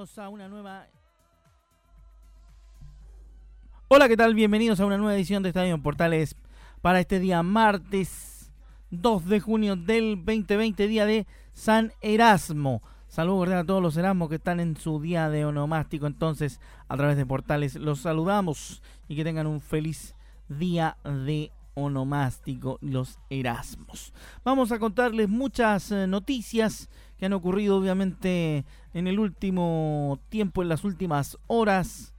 A una nueva... Hola, ¿qué tal? Bienvenidos a una nueva edición de Estadio Portales para este día martes 2 de junio del 2020, día de San Erasmo. Saludos a todos los Erasmos que están en su día de onomástico. Entonces, a través de Portales los saludamos y que tengan un feliz día de onomástico, los Erasmos. Vamos a contarles muchas eh, noticias que han ocurrido obviamente en el último tiempo, en las últimas horas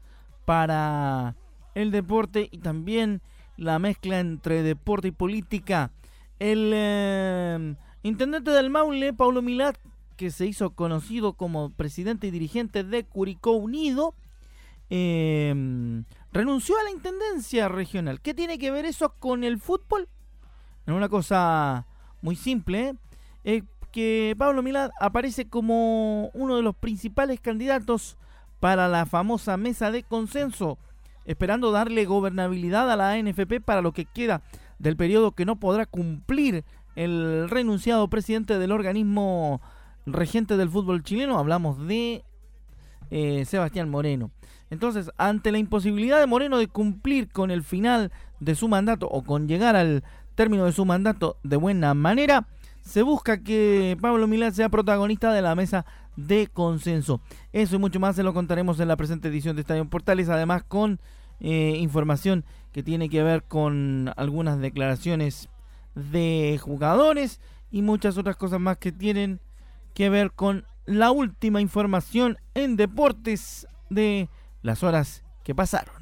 para el deporte y también la mezcla entre deporte y política. El eh, intendente del Maule, Paulo Milat, que se hizo conocido como presidente y dirigente de Curicó Unido, eh, renunció a la intendencia regional. ¿Qué tiene que ver eso con el fútbol? Es una cosa muy simple. ¿eh? Que Pablo Milad aparece como uno de los principales candidatos para la famosa mesa de consenso, esperando darle gobernabilidad a la NFP para lo que queda del periodo que no podrá cumplir el renunciado presidente del organismo regente del fútbol chileno. Hablamos de eh, Sebastián Moreno. Entonces, ante la imposibilidad de Moreno de cumplir con el final de su mandato o con llegar al término de su mandato de buena manera, se busca que Pablo Milán sea protagonista de la mesa de consenso. Eso y mucho más se lo contaremos en la presente edición de Estadio Portales, además con eh, información que tiene que ver con algunas declaraciones de jugadores y muchas otras cosas más que tienen que ver con la última información en deportes de las horas que pasaron.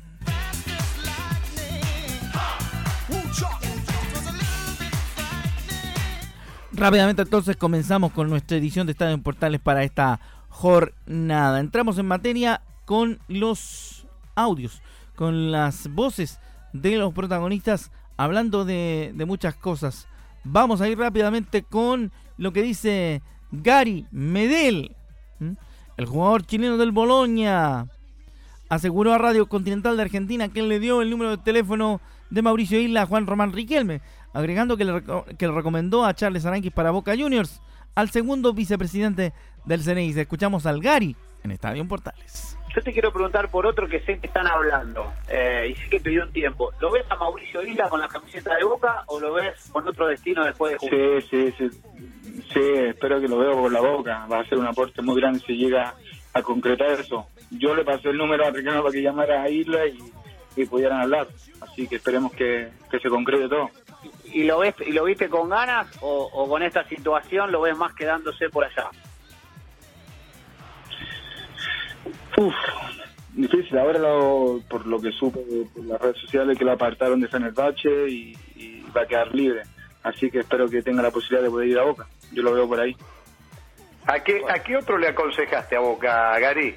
Rápidamente entonces comenzamos con nuestra edición de Estadio en Portales para esta jornada. Entramos en materia con los audios, con las voces de los protagonistas hablando de, muchas cosas. Vamos a ir rápidamente con lo que dice Gary Medel, el jugador chileno del Boloña. Aseguró a Radio Continental de Argentina que le dio el número de teléfono de Mauricio Isla a Juan Román Riquelme agregando que le, que recomendó a Charles Aranquis para Boca Juniors al segundo vicepresidente del CNI. Escuchamos al Gary en Estadio Portales. Yo te quiero preguntar por otro que sé que están hablando eh, y sé que pidió un tiempo. ¿Lo ves a Mauricio Isla con la camiseta de Boca o lo ves con otro destino después de jugar? Sí, sí, sí. Sí, espero que lo veo con la Boca. Va a ser un aporte muy grande si llega a concretar eso. Yo le pasé el número a Ricardo para que llamara a Isla y, pudieran hablar. Así que esperemos que se concrete todo y lo ves y lo viste con ganas o, con esta situación lo ves más quedándose por allá Uf, difícil. Ahora por lo que supe por las redes sociales que lo apartaron de Fenerbahce y, y va a quedar libre. Así que espero que tenga la posibilidad de poder ir a Boca. Yo lo veo por ahí. ¿A qué, ¿A qué otro le aconsejaste a Boca, Gary?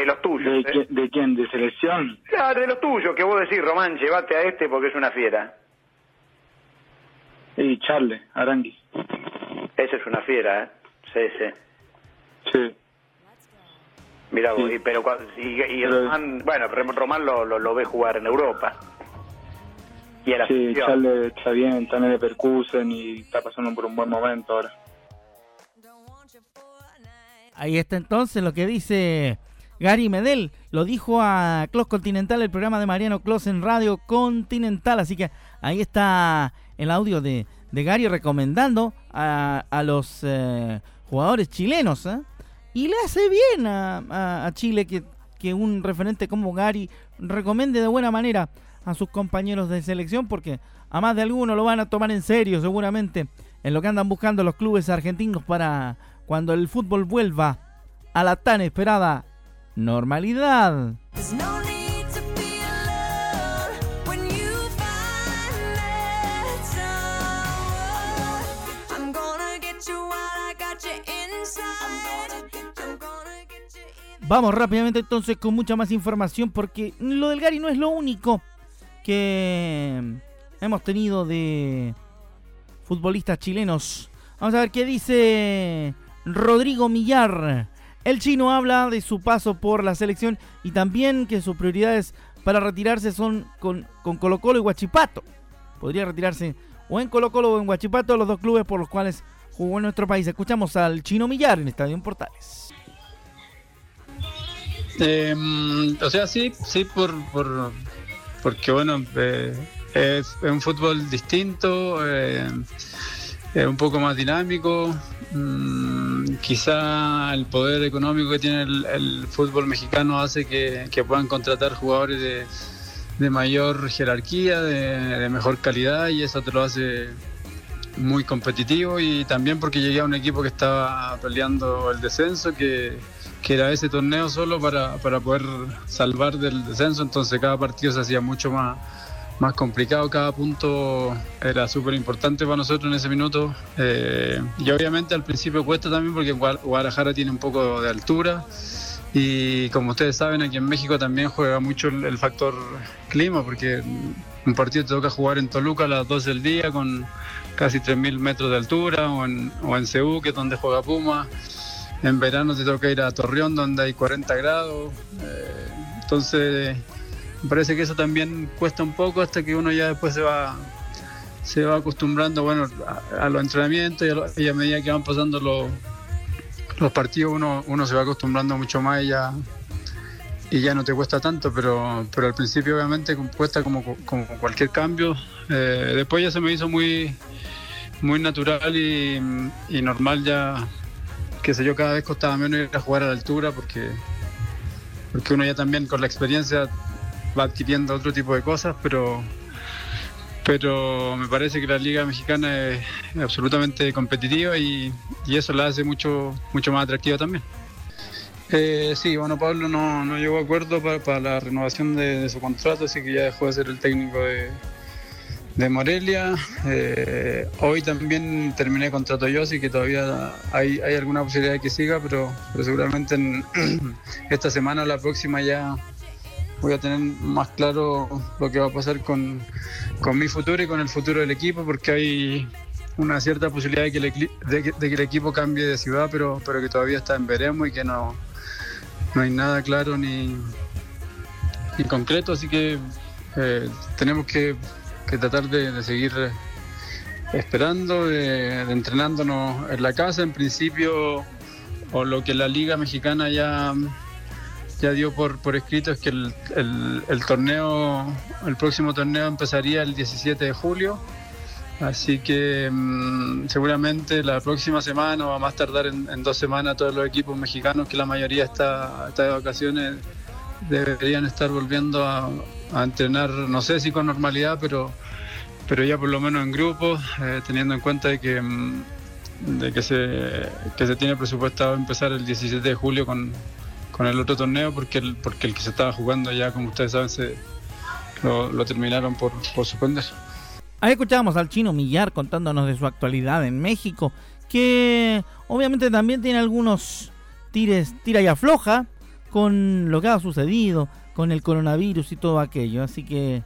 De los tuyos. ¿De, ¿eh? ¿De, quién? ¿De selección? Claro, de los tuyos, que vos decís, Román, llévate a este porque es una fiera. Y Charles, Arangui. Ese es una fiera, ¿eh? Sí, sí. Sí. Mira, pero y, y Román, bueno, Román lo, lo, ve jugar en Europa. Y sí, Charles está bien, está en el Percusen y está pasando por un buen momento ahora. Ahí está entonces lo que dice Gary Medel lo dijo a Clos Continental, el programa de Mariano Clos en Radio Continental. Así que ahí está el audio de, Gary recomendando a, los eh, jugadores chilenos. ¿eh? Y le hace bien a, Chile que, que, un referente como Gary recomiende de buena manera a sus compañeros de selección, porque a más de alguno lo van a tomar en serio, seguramente, en lo que andan buscando los clubes argentinos para cuando el fútbol vuelva a la tan esperada normalidad. Vamos rápidamente entonces con mucha más información porque lo del Gary no es lo único que hemos tenido de futbolistas chilenos. Vamos a ver qué dice Rodrigo Millar el chino habla de su paso por la selección y también que sus prioridades para retirarse son con, Colo Colo y Huachipato. Podría retirarse o en Colo Colo o en Huachipato, los dos clubes por los cuales jugó en nuestro país. Escuchamos al chino Millar en Estadio Portales. Em, o sea, sí, sí, por, por porque bueno, eh, es, un fútbol distinto, eh, es un poco más dinámico. Mm, quizá el poder económico que tiene el, fútbol mexicano hace que, puedan contratar jugadores de, mayor jerarquía, de, mejor calidad y eso te lo hace muy competitivo y también porque llegué a un equipo que estaba peleando el descenso, que, que era ese torneo solo para, para poder salvar del descenso, entonces cada partido se hacía mucho más más complicado, cada punto era súper importante para nosotros en ese minuto. Eh, y obviamente al principio cuesta también porque Guadalajara tiene un poco de altura. Y como ustedes saben, aquí en México también juega mucho el, factor clima, porque un partido te toca jugar en Toluca a las 12 del día con casi 3.000 metros de altura, o en, o en que es donde juega Puma. En verano te toca ir a Torreón, donde hay 40 grados. Eh, entonces me parece que eso también cuesta un poco hasta que uno ya después se va se va acostumbrando bueno a, los entrenamientos y a, medida que van pasando los, los partidos uno, uno se va acostumbrando mucho más y ya, y ya no te cuesta tanto, pero, pero al principio obviamente cuesta como, como cualquier cambio. Eh, después ya se me hizo muy, muy natural y, y, normal ya, qué sé yo, cada vez costaba menos ir a jugar a la altura porque, porque uno ya también con la experiencia va adquiriendo otro tipo de cosas, pero, pero me parece que la liga mexicana es absolutamente competitiva y, eso la hace mucho, mucho más atractiva también. Eh, sí, bueno, Pablo no, no llegó a acuerdo para, la renovación de, su contrato, así que ya dejó de ser el técnico de, de Morelia. Eh, hoy también terminé contrato yo, así que todavía hay, hay alguna posibilidad de que siga, pero, pero seguramente en esta semana o la próxima ya voy a tener más claro lo que va a pasar con, mi futuro y con el futuro del equipo, porque hay una cierta posibilidad de que el, que el equipo cambie de ciudad, pero, pero que todavía está en veremos y que no, no hay nada claro ni, ni concreto, así que eh, tenemos que, tratar de, seguir esperando, de, entrenándonos en la casa, en principio, o lo que la Liga Mexicana ya ya dio por, por escrito es que el, el, torneo, el próximo torneo empezaría el 17 de julio. Así que mm, seguramente la próxima semana o a más tardar en, dos semanas todos los equipos mexicanos, que la mayoría está, está de vacaciones, deberían estar volviendo a, entrenar, no sé si con normalidad, pero, pero ya por lo menos en grupos, eh, teniendo en cuenta de que, mm, de que, se, que se tiene presupuestado empezar el 17 de julio con, con el otro torneo porque el, porque el que se estaba jugando ya, como ustedes saben, se, lo, terminaron por, por suspender. Ahí escuchábamos al chino Millar contándonos de su actualidad en México, que obviamente también tiene algunos tires, tira y afloja con lo que ha sucedido, con el coronavirus y todo aquello. Así que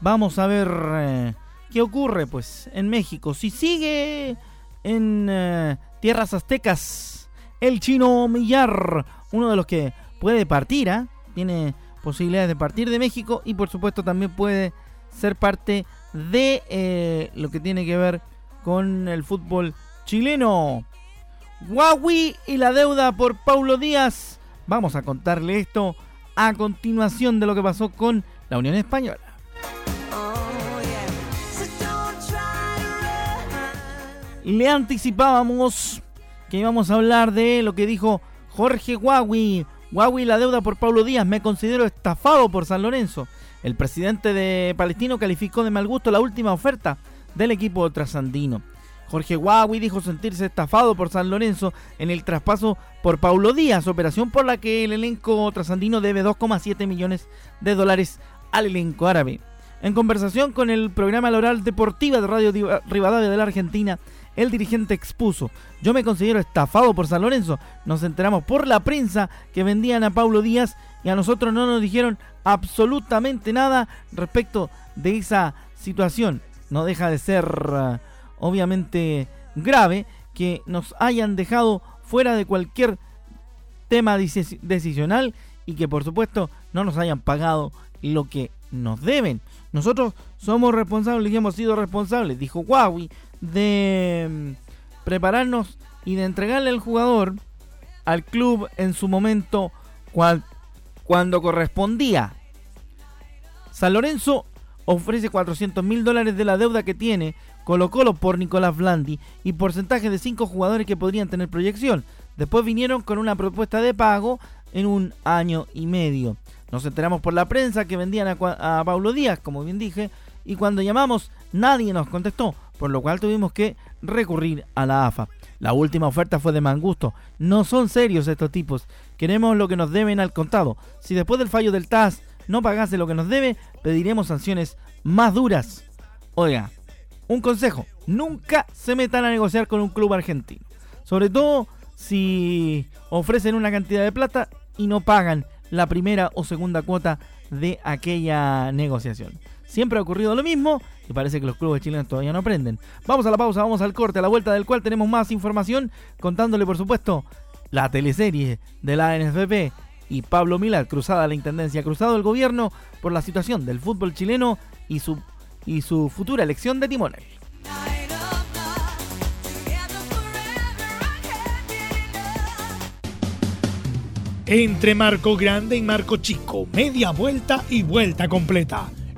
vamos a ver eh, qué ocurre pues en México. Si sigue en eh, tierras aztecas el chino Millar uno de los que puede partir, ¿ah? tiene posibilidades de partir de México y por supuesto también puede ser parte de eh, lo que tiene que ver con el fútbol chileno. Huawei y la deuda por Paulo Díaz. Vamos a contarle esto a continuación de lo que pasó con la Unión Española. Le anticipábamos que íbamos a hablar de lo que dijo Jorge Huawei. Huawei la deuda por Pablo Díaz. Me considero estafado por San Lorenzo. El presidente de Palestino calificó de mal gusto la última oferta del equipo trasandino. Jorge Huawei dijo sentirse estafado por San Lorenzo en el traspaso por Paulo Díaz, operación por la que el elenco trasandino debe 2,7 millones de dólares al elenco árabe. En conversación con el programa Loral Deportiva de Radio Rivadavia de la Argentina, El dirigente expuso, yo me considero estafado por San Lorenzo. Nos enteramos por la prensa que vendían a Paulo Díaz y a nosotros no nos dijeron absolutamente nada respecto de esa situación. No deja de ser uh, obviamente grave que nos hayan dejado fuera de cualquier tema decisional y que por supuesto no nos hayan pagado lo que nos deben. Nosotros somos responsables y hemos sido responsables, dijo Huawei, de mm, prepararnos y de entregarle al jugador al club en su momento cuando correspondía. San Lorenzo ofrece 400 mil dólares de la deuda que tiene Colo por Nicolás Blandi y porcentaje de 5 jugadores que podrían tener proyección. Después vinieron con una propuesta de pago en un año y medio. Nos enteramos por la prensa que vendían a, a Paulo Díaz, como bien dije, y cuando llamamos nadie nos contestó, por lo cual tuvimos que recurrir a la AFA. La última oferta fue de Mangusto. No son serios estos tipos. Queremos lo que nos deben al contado. Si después del fallo del TAS no pagase lo que nos debe, pediremos sanciones más duras. Oiga, un consejo, nunca se metan a negociar con un club argentino. Sobre todo si ofrecen una cantidad de plata y no pagan la primera o segunda cuota de aquella negociación. Siempre ha ocurrido lo mismo y parece que los clubes chilenos todavía no aprenden. Vamos a la pausa, vamos al corte, a la vuelta del cual tenemos más información, contándole por supuesto la teleserie de la NFP y Pablo Milar, cruzada la Intendencia, cruzado el gobierno por la situación del fútbol chileno y su, y su futura elección de timonel. Entre Marco Grande y Marco Chico, media vuelta y vuelta completa.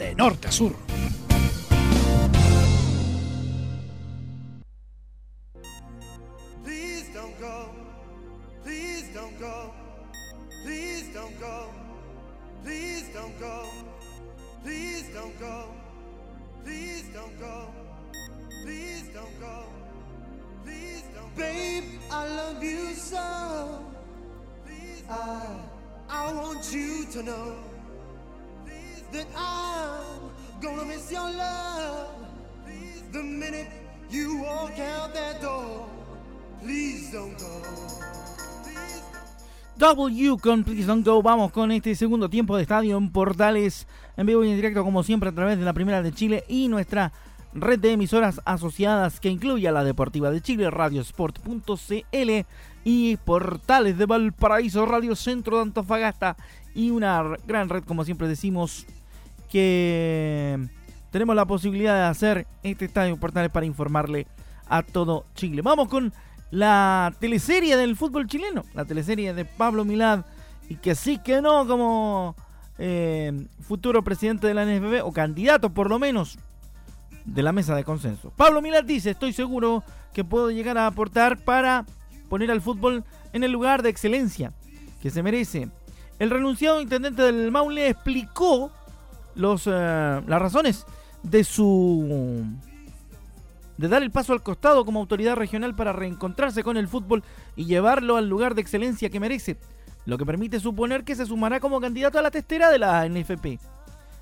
de norte a sur. to know that I'm gonna love the minute you walk out that. Please don't go. W con Please Don't Go. Vamos con este segundo tiempo de estadio en Portales, en vivo y en directo, como siempre, a través de la Primera de Chile y nuestra red de emisoras asociadas que incluye a la Deportiva de Chile, radiosport.cl y Portales de Valparaíso, Radio Centro de Antofagasta y una gran red, como siempre decimos, que tenemos la posibilidad de hacer este estadio Portales para informarle a todo Chile. Vamos con la teleserie del fútbol chileno, la teleserie de Pablo Milad, y que sí que no como eh, futuro presidente de la NFB, o candidato por lo menos, de la mesa de consenso. Pablo Milad dice, estoy seguro que puedo llegar a aportar para poner al fútbol en el lugar de excelencia que se merece. El renunciado intendente del Maule explicó los, eh, las razones de su de dar el paso al costado como autoridad regional para reencontrarse con el fútbol y llevarlo al lugar de excelencia que merece, lo que permite suponer que se sumará como candidato a la testera de la NFP.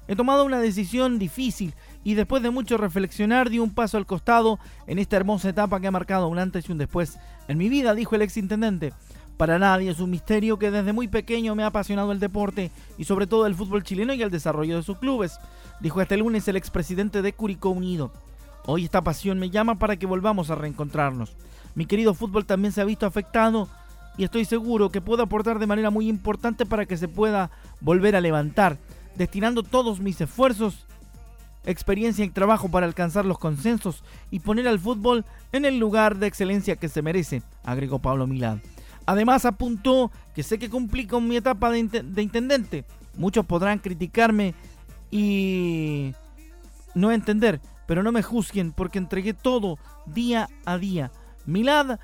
He tomado una decisión difícil y después de mucho reflexionar di un paso al costado en esta hermosa etapa que ha marcado un antes y un después en mi vida, dijo el ex intendente. Para nadie es un misterio que desde muy pequeño me ha apasionado el deporte y sobre todo el fútbol chileno y el desarrollo de sus clubes, dijo este lunes el expresidente de Curicó Unido. Hoy esta pasión me llama para que volvamos a reencontrarnos. Mi querido fútbol también se ha visto afectado y estoy seguro que puedo aportar de manera muy importante para que se pueda volver a levantar, destinando todos mis esfuerzos, experiencia y trabajo para alcanzar los consensos y poner al fútbol en el lugar de excelencia que se merece, agregó Pablo Milán. Además apuntó que sé que cumplí con mi etapa de, de intendente. Muchos podrán criticarme y no entender, pero no me juzguen porque entregué todo día a día. Milad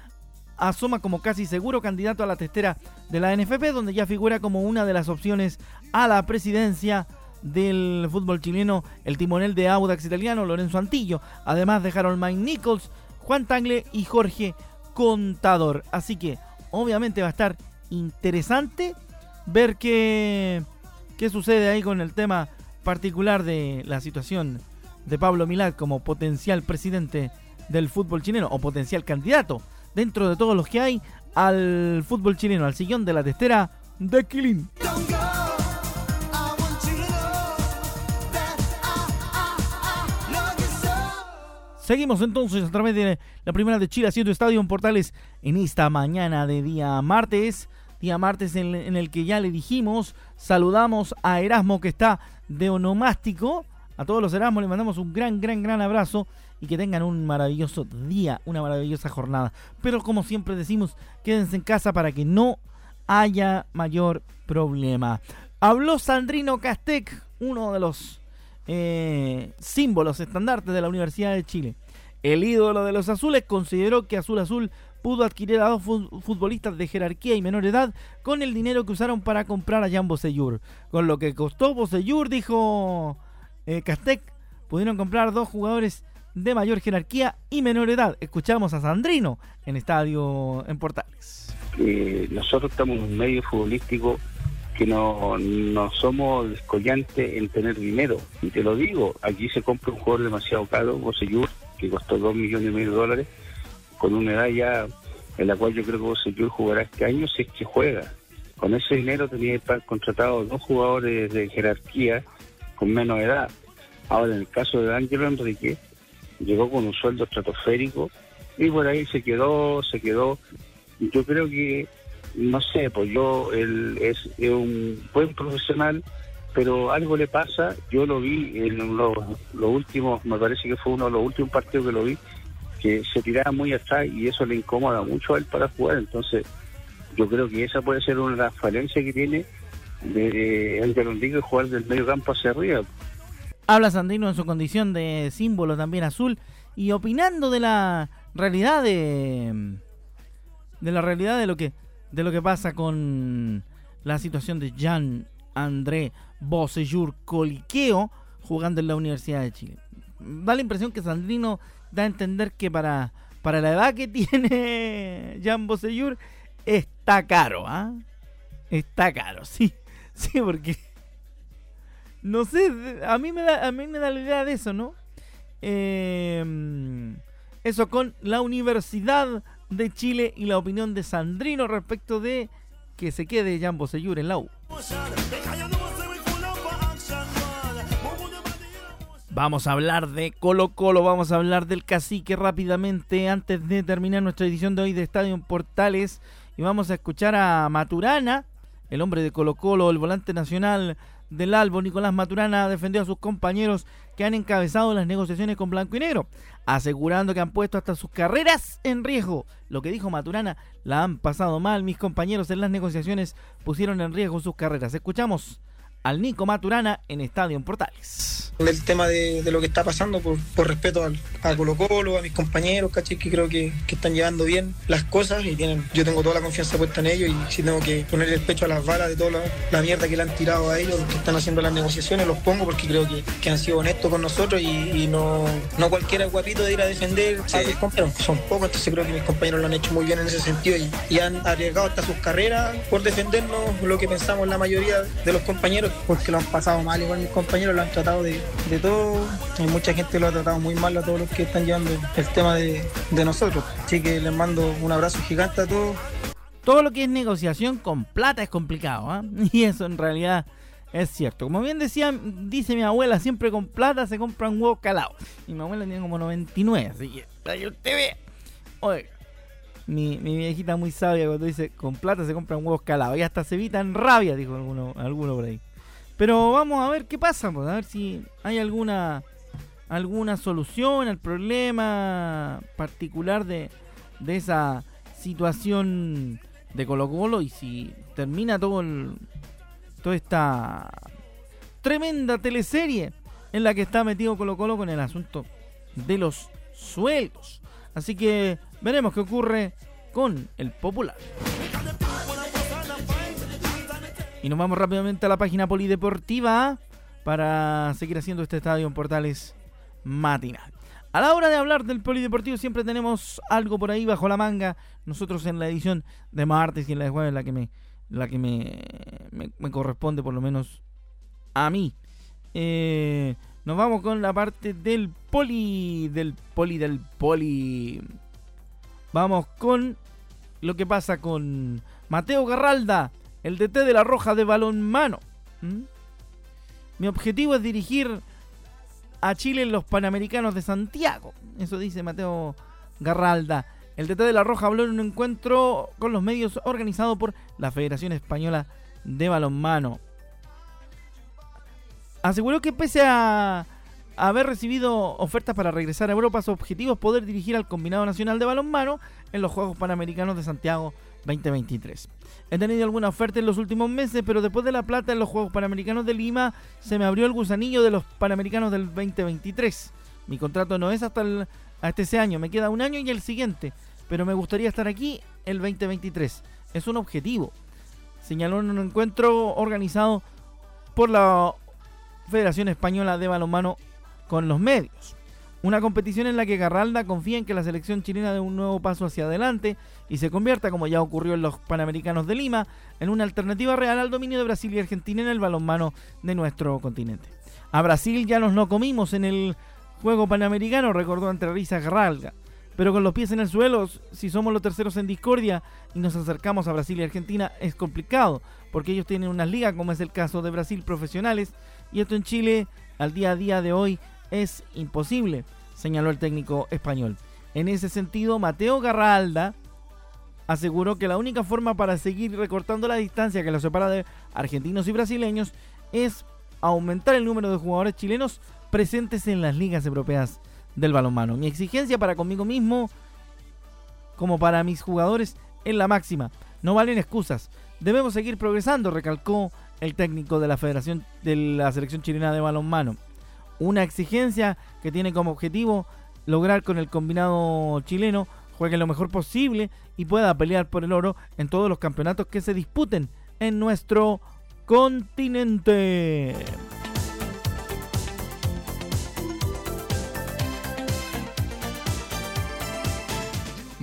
asoma como casi seguro candidato a la testera de la NFP, donde ya figura como una de las opciones a la presidencia del fútbol chileno el timonel de Audax italiano Lorenzo Antillo, además de Harold Mike Nichols, Juan Tangle y Jorge Contador. Así que obviamente va a estar interesante ver qué, qué sucede ahí con el tema particular de la situación de Pablo Milad como potencial presidente del fútbol chileno o potencial candidato dentro de todos los que hay al fútbol chileno, al sillón de la testera de Quilín. Seguimos entonces a través de la primera de Chile haciendo estadio en Portales en esta mañana de día martes. Día martes en, en el que ya le dijimos, saludamos a Erasmo que está de onomástico a todos los Erasmus les mandamos un gran, gran, gran abrazo y que tengan un maravilloso día, una maravillosa jornada. Pero como siempre decimos, quédense en casa para que no haya mayor problema. Habló Sandrino Castec, uno de los eh, símbolos estandartes de la Universidad de Chile. El ídolo de los azules consideró que Azul Azul pudo adquirir a dos futbolistas de jerarquía y menor edad con el dinero que usaron para comprar a Jan Bosellur. Con lo que costó Bosellur, dijo eh, Castec pudieron comprar dos jugadores de mayor jerarquía y menor edad. Escuchamos a Sandrino en Estadio en Portales. nosotros estamos en un medio futbolístico que no, no somos descollantes en tener dinero. Y te lo digo, aquí se compra un jugador demasiado caro, Boseyur, que costó dos millones y medio de dólares, con una edad ya en la cual yo creo que Boseyur jugará este año si es que juega. Con ese dinero tenía contratado dos jugadores de jerarquía con menos edad. Ahora, en el caso de Ángelo Enrique, llegó con un sueldo estratosférico y por ahí se quedó, se quedó. Yo creo que, no sé, pues yo, él es, un buen profesional, pero algo le pasa. Yo lo vi en los, últimos, me parece que fue uno de los últimos partidos que lo vi, que se tiraba muy atrás y eso le incomoda mucho a él para jugar. Entonces, yo creo que esa puede ser una de las falencias que tiene de Ángel Enrique jugar del medio campo hacia arriba. Habla Sandino en su condición de símbolo también azul y opinando de la realidad de de la realidad de lo que de lo que pasa con la situación de Jean André Bossejur Coliqueo, jugando en la Universidad de Chile. Da la impresión que Sandrino da a entender que para, para la edad que tiene Jan Bosellur está caro, ¿ah? Está caro, sí. Sí, porque no sé, a mí me da, a mí me da la idea de eso, ¿no? Em, eso con la Universidad de Chile y la opinión de Sandrino respecto de que se quede Jan Bosellur en la U. Vamos a hablar de Colo Colo, vamos a hablar del cacique rápidamente antes de terminar nuestra edición de hoy de Estadio Portales. Y vamos a escuchar a Maturana, el hombre de Colo Colo, el volante nacional del Albo, Nicolás Maturana, defendió a sus compañeros que han encabezado las negociaciones con Blanco y Negro, asegurando que han puesto hasta sus carreras en riesgo. Lo que dijo Maturana, la han pasado mal, mis compañeros en las negociaciones pusieron en riesgo sus carreras. Escuchamos al Nico Maturana en Estadio Portales. El tema de, lo que está pasando, por, respeto al, a Colo Colo, a mis compañeros, ¿cachai? Que creo que, están llevando bien las cosas y tienen, yo tengo toda la confianza puesta en ellos y si tengo que poner el pecho a las balas de toda la, mierda que le han tirado a ellos, los que están haciendo las negociaciones, los pongo porque creo que, han sido honestos con nosotros y, no, no cualquiera guapito de ir a defender a mis compañeros. Son pocos, entonces creo que mis compañeros lo han hecho muy bien en ese sentido y, y han arriesgado hasta sus carreras por defendernos lo que pensamos la mayoría de los compañeros porque lo han pasado mal, igual mis compañeros lo han tratado de, todo. Hay mucha gente lo ha tratado muy mal a todos los que están llevando el tema de, nosotros. Así que les mando un abrazo gigante a todos. Todo lo que es negociación con plata es complicado, ¿ah? Y eso en realidad es cierto. Como bien decía, dice mi abuela, siempre con plata se compra un huevo calado. Y mi abuela tiene como 99, así que que usted vea. Oye, mi, mi, viejita muy sabia cuando dice con plata se compran huevos calados. Y hasta se evitan rabia, dijo alguno, alguno por ahí. Pero vamos a ver qué pasa, pues, a ver si hay alguna alguna solución al problema particular de, de esa situación de Colo Colo y si termina todo toda esta tremenda teleserie en la que está metido Colo Colo con el asunto de los sueldos. Así que veremos qué ocurre con el popular. Y nos vamos rápidamente a la página polideportiva para seguir haciendo este estadio en Portales matinal. A la hora de hablar del polideportivo siempre tenemos algo por ahí bajo la manga. Nosotros en la edición de martes y en la de jueves, la que me, la que me, me, corresponde por lo menos a mí. Eh, nos vamos con la parte del poli, del poli, del poli. Vamos con lo que pasa con Mateo Garralda el DT de la Roja de balonmano. Mi objetivo es dirigir a Chile en los Panamericanos de Santiago. Eso dice Mateo Garralda. El DT de la Roja habló en un encuentro con los medios organizado por la Federación Española de Balonmano. Aseguró que pese a haber recibido ofertas para regresar a Europa, su objetivo es poder dirigir al Combinado Nacional de Balonmano en los Juegos Panamericanos de Santiago 2023. He tenido alguna oferta en los últimos meses, pero después de la plata en los Juegos Panamericanos de Lima, se me abrió el gusanillo de los Panamericanos del 2023. Mi contrato no es hasta, ese año, me queda un año y el siguiente, pero me gustaría estar aquí el 2023. Es un objetivo. Señaló en un encuentro organizado por la Federación Española de Balonmano con los medios. Una competición en la que Garralda confía en que la selección chilena dé un nuevo paso hacia adelante y se convierta, como ya ocurrió en los Panamericanos de Lima, en una alternativa real al dominio de Brasil y Argentina en el balonmano de nuestro continente. A Brasil ya nos no comimos en el juego panamericano, recordó entre risas Garralda. Pero con los pies en el suelo, si somos los terceros en discordia y nos acercamos a Brasil y Argentina, es complicado, porque ellos tienen unas ligas, como es el caso de Brasil, profesionales, y esto en Chile, al día a día de hoy, es imposible, señaló el técnico español. En ese sentido, Mateo Garralda aseguró que la única forma para seguir recortando la distancia que los separa de argentinos y brasileños es aumentar el número de jugadores chilenos presentes en las ligas europeas del balonmano. Mi exigencia para conmigo mismo, como para mis jugadores, es la máxima. No valen excusas. Debemos seguir progresando, recalcó el técnico de la Federación de la Selección Chilena de Balonmano una exigencia que tiene como objetivo lograr con el combinado chileno juegue lo mejor posible y pueda pelear por el oro en todos los campeonatos que se disputen en nuestro continente.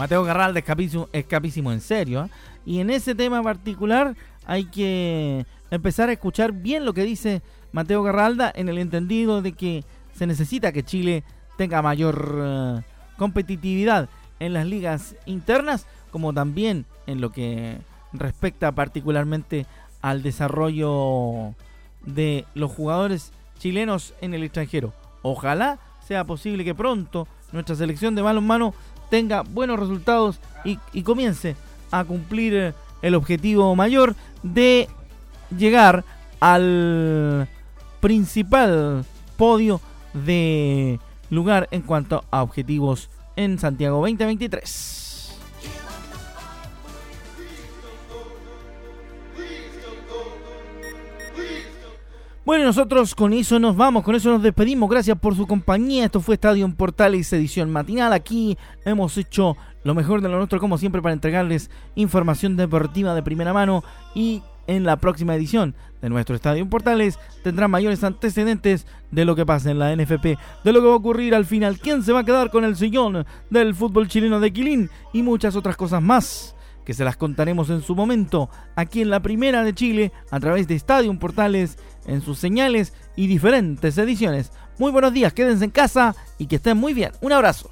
Mateo Garralda es capísimo, en serio. ¿eh? Y en ese tema particular hay que empezar a escuchar bien lo que dice Mateo Garralda en el entendido de que se necesita que Chile tenga mayor eh, competitividad en las ligas internas, como también en lo que respecta particularmente al desarrollo de los jugadores chilenos en el extranjero. Ojalá sea posible que pronto nuestra selección de balonmano tenga buenos resultados y, y comience a cumplir el objetivo mayor de llegar al principal podio de lugar en cuanto a objetivos en Santiago 2023. Bueno, nosotros con eso nos vamos, con eso nos despedimos. Gracias por su compañía. Esto fue Estadio Portales, edición matinal. Aquí hemos hecho lo mejor de lo nuestro, como siempre, para entregarles información deportiva de primera mano. Y en la próxima edición de nuestro Estadio Portales tendrá mayores antecedentes de lo que pasa en la NFP, de lo que va a ocurrir al final, quién se va a quedar con el sillón del fútbol chileno de Quilín y muchas otras cosas más que se las contaremos en su momento aquí en la primera de Chile a través de Estadio Portales en sus señales y diferentes ediciones. Muy buenos días, quédense en casa y que estén muy bien. Un abrazo.